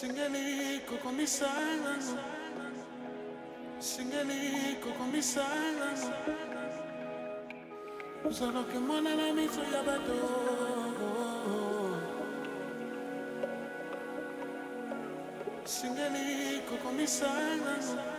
Singelico con mi sangre. Singelico con mi sangre. Solo que mona la mi soy. Singelico con mi sangre.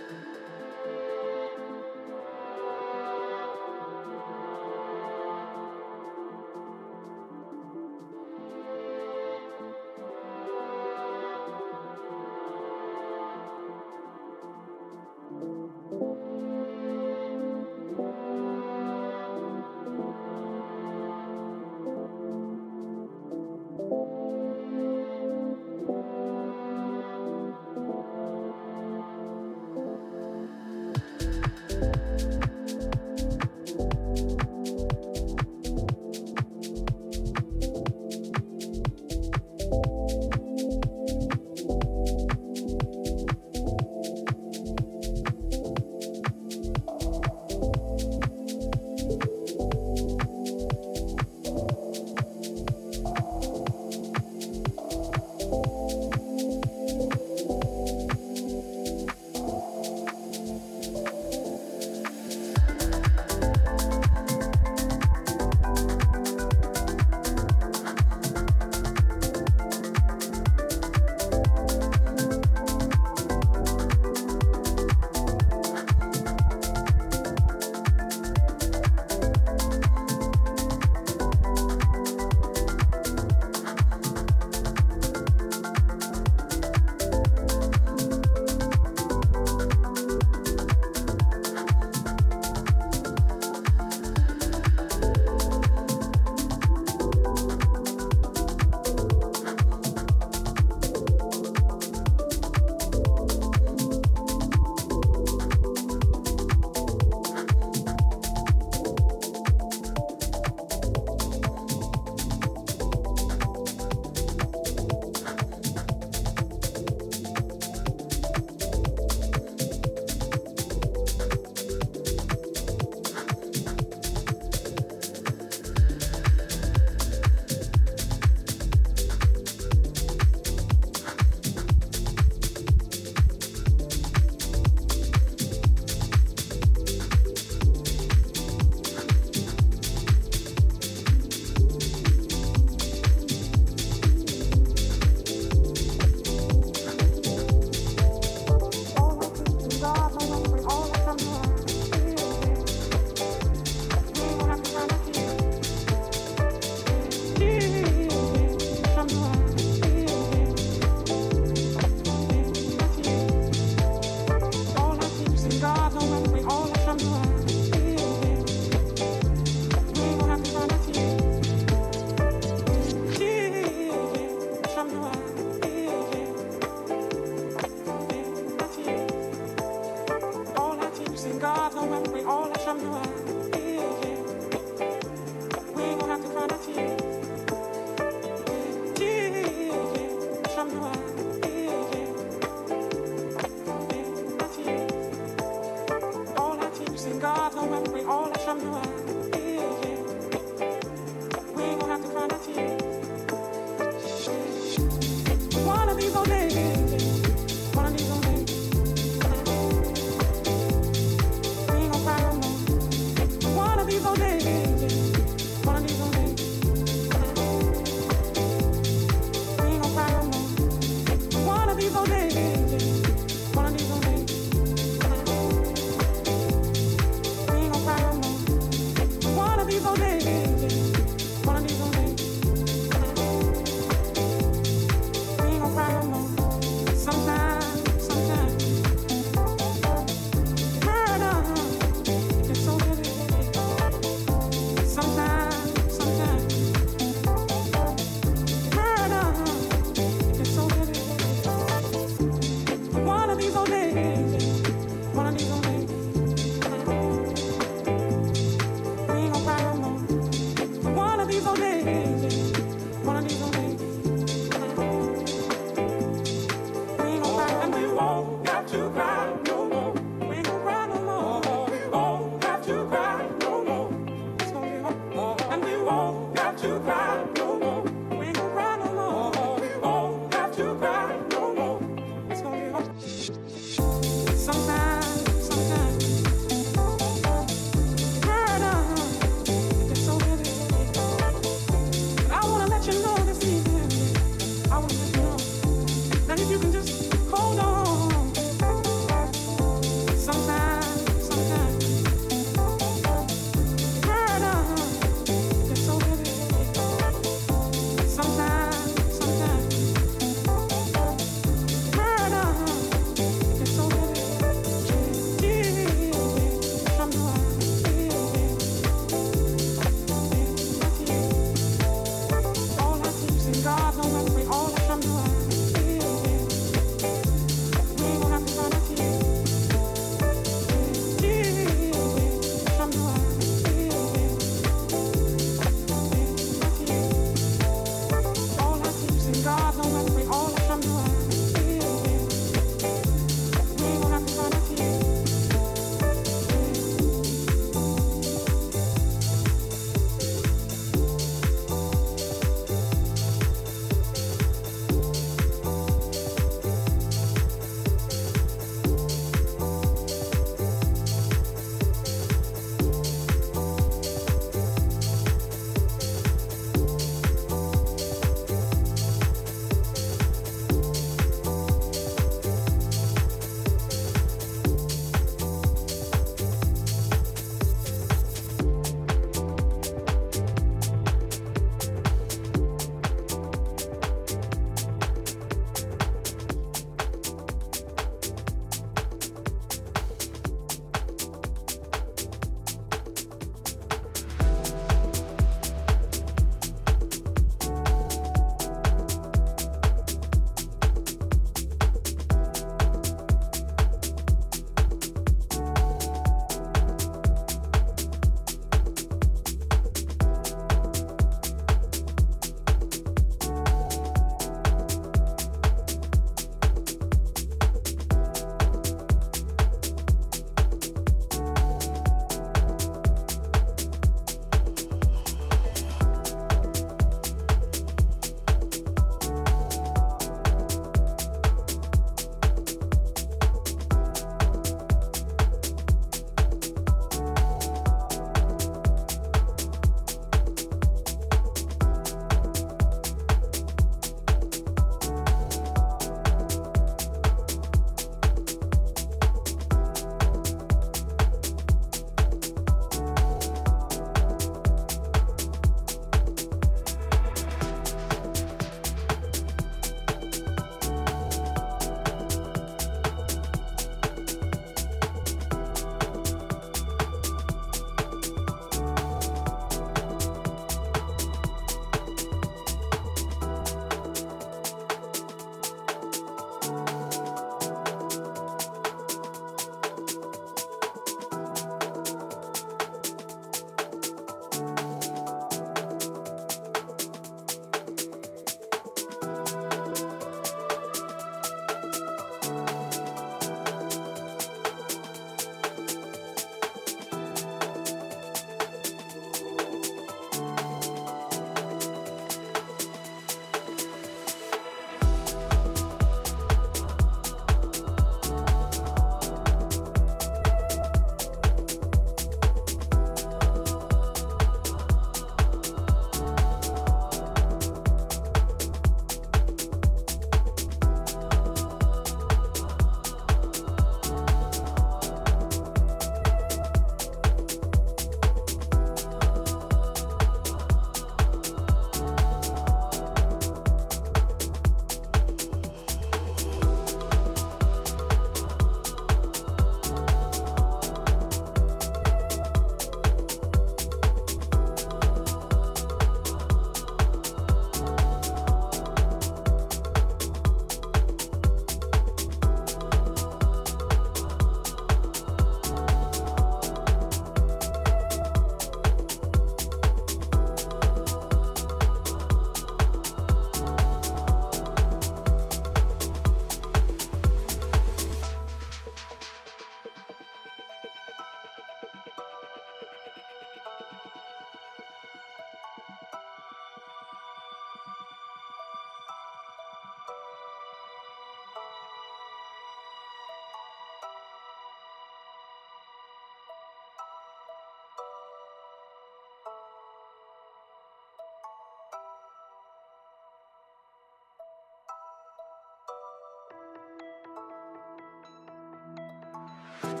Thank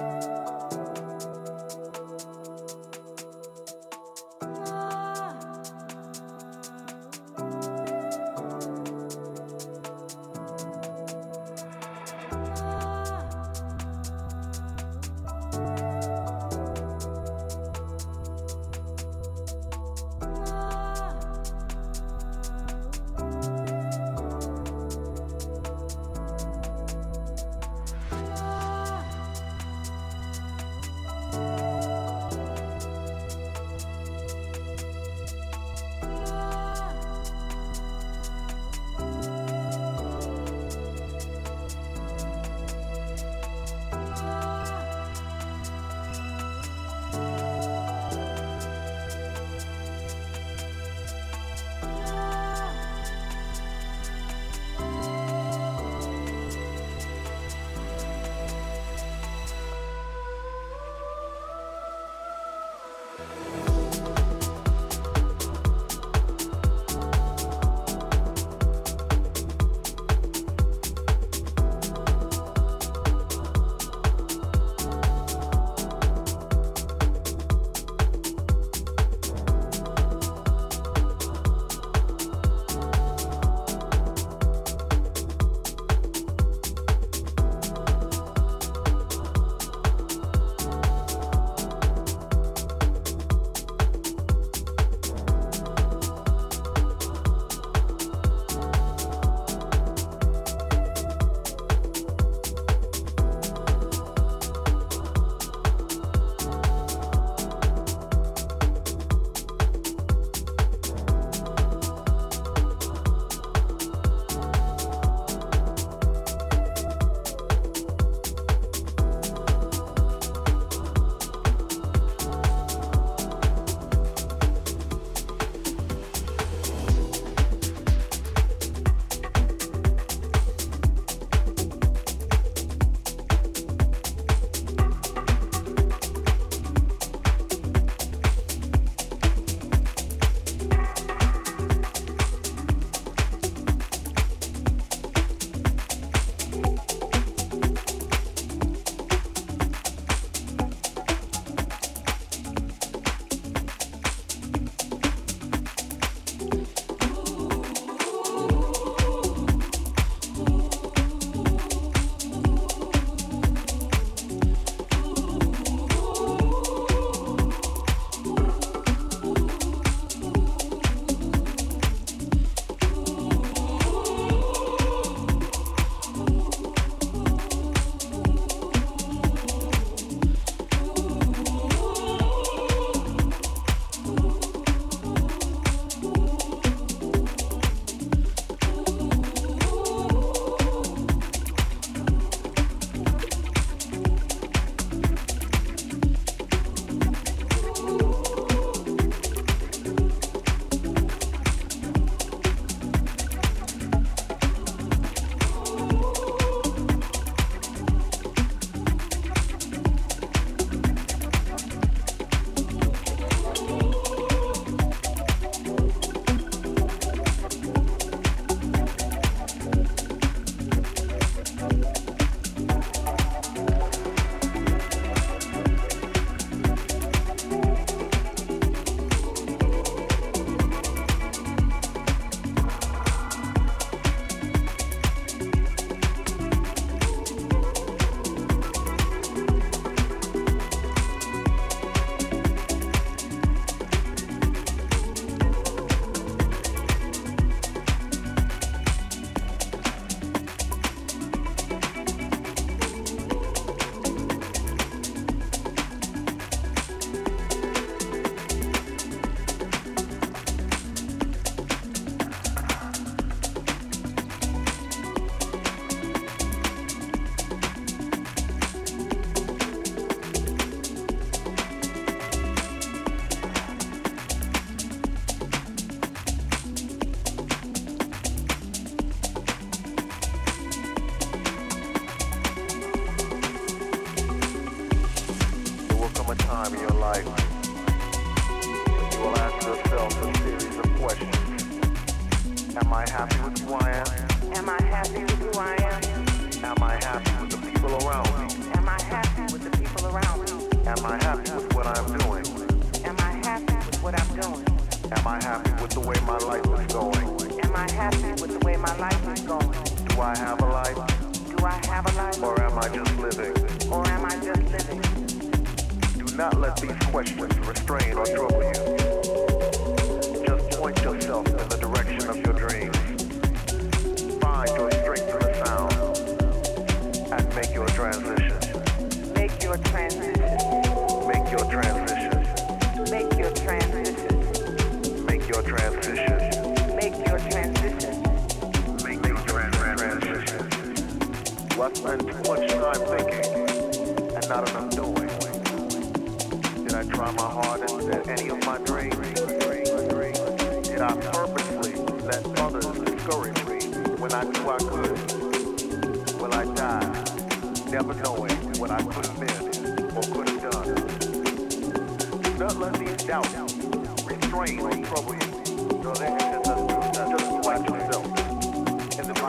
you.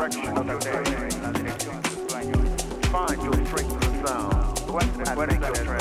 direction of the day. Find your strength of sound. West and West